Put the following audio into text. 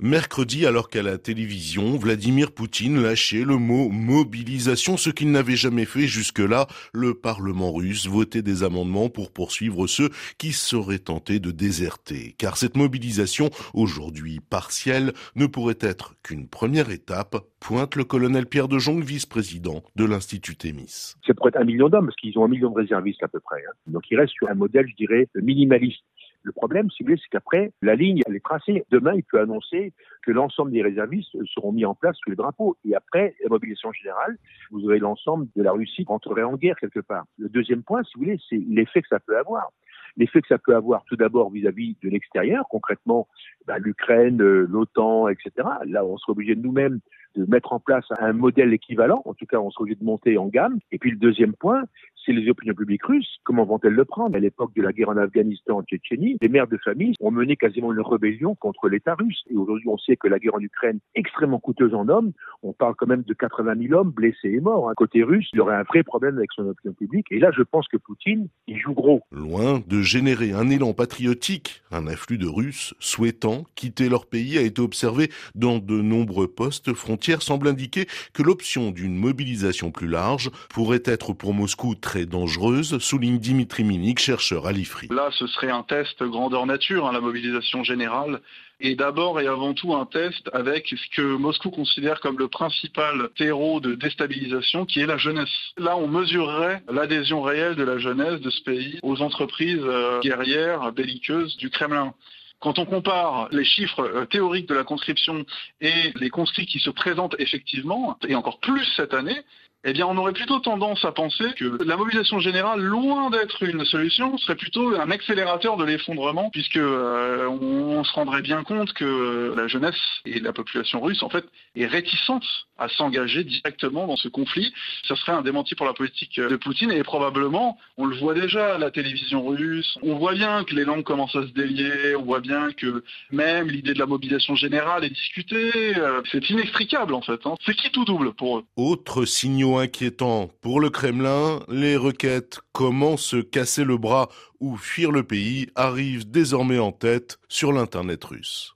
Mercredi, alors qu'à la télévision, Vladimir Poutine lâchait le mot mobilisation, ce qu'il n'avait jamais fait jusque-là. Le Parlement russe votait des amendements pour poursuivre ceux qui seraient tentés de déserter. Car cette mobilisation, aujourd'hui partielle, ne pourrait être qu'une première étape, pointe le colonel Pierre de Jong, vice-président de l'Institut Thémis. C'est pour être un million d'hommes, parce qu'ils ont un million de réservistes à peu près. Hein. Donc il reste sur un modèle, je dirais, minimaliste. Le problème, si vous voulez, c'est qu'après, la ligne, elle est tracée. Demain, il peut annoncer que l'ensemble des réservistes seront mis en place sous les drapeaux. Et après, la mobilisation générale, vous aurez l'ensemble de la Russie qui entrerait en guerre quelque part. Le deuxième point, si vous voulez, c'est l'effet que ça peut avoir. L'effet que ça peut avoir tout d'abord vis-à-vis de l'extérieur, concrètement, bah, l'Ukraine, euh, l'OTAN, etc. Là, on serait obligé de nous-mêmes de mettre en place un modèle équivalent. En tout cas, on serait obligé de monter en gamme. Et puis le deuxième point, c'est les opinions publiques russes. Comment vont-elles le prendre? À l'époque de la guerre en Afghanistan, en Tchétchénie, les mères de famille ont mené quasiment une rébellion contre l'État russe. Et aujourd'hui, on sait que la guerre en Ukraine, extrêmement coûteuse en hommes, on parle quand même de 80 000 hommes blessés et morts. Hein. Côté russe, il y aurait un vrai problème avec son opinion publique. Et là, je pense que Poutine, il joue gros. Loin de générer un élan patriotique, un afflux de Russes souhaitant quitter leur pays a été observé dans de nombreux postes. Frontières semble indiquer que l'option d'une mobilisation plus large pourrait être pour Moscou très dangereuse, souligne Dimitri Minik, chercheur à l'IFRI. Là, ce serait un test grandeur nature, hein, la mobilisation générale, et d'abord et avant tout un test avec ce que Moscou considère comme le principal terreau de déstabilisation, qui est la jeunesse. Là, on mesurerait l'adhésion réelle de la jeunesse de ce pays aux entreprises euh, guerrières, belliqueuses du Kremlin. Quand on compare les chiffres euh, théoriques de la conscription et les conscrits qui se présentent effectivement, et encore plus cette année, eh bien, on aurait plutôt tendance à penser que la mobilisation générale, loin d'être une solution, serait plutôt un accélérateur de l'effondrement, puisque euh, on, se rendrait bien compte que la jeunesse et la population russe, en fait, est réticente à s'engager directement dans ce conflit. Ça serait un démenti pour la politique de Poutine et probablement, on le voit déjà à la télévision russe, on voit bien que les langues commencent à se délier, on voit bien que même l'idée de la mobilisation générale est discutée. Euh, c'est inextricable en fait. Hein. C'est qui tout double pour eux? Autre signaux inquiétant pour le Kremlin, les requêtes comment se casser le bras ou fuir le pays arrivent désormais en tête sur l'Internet russe.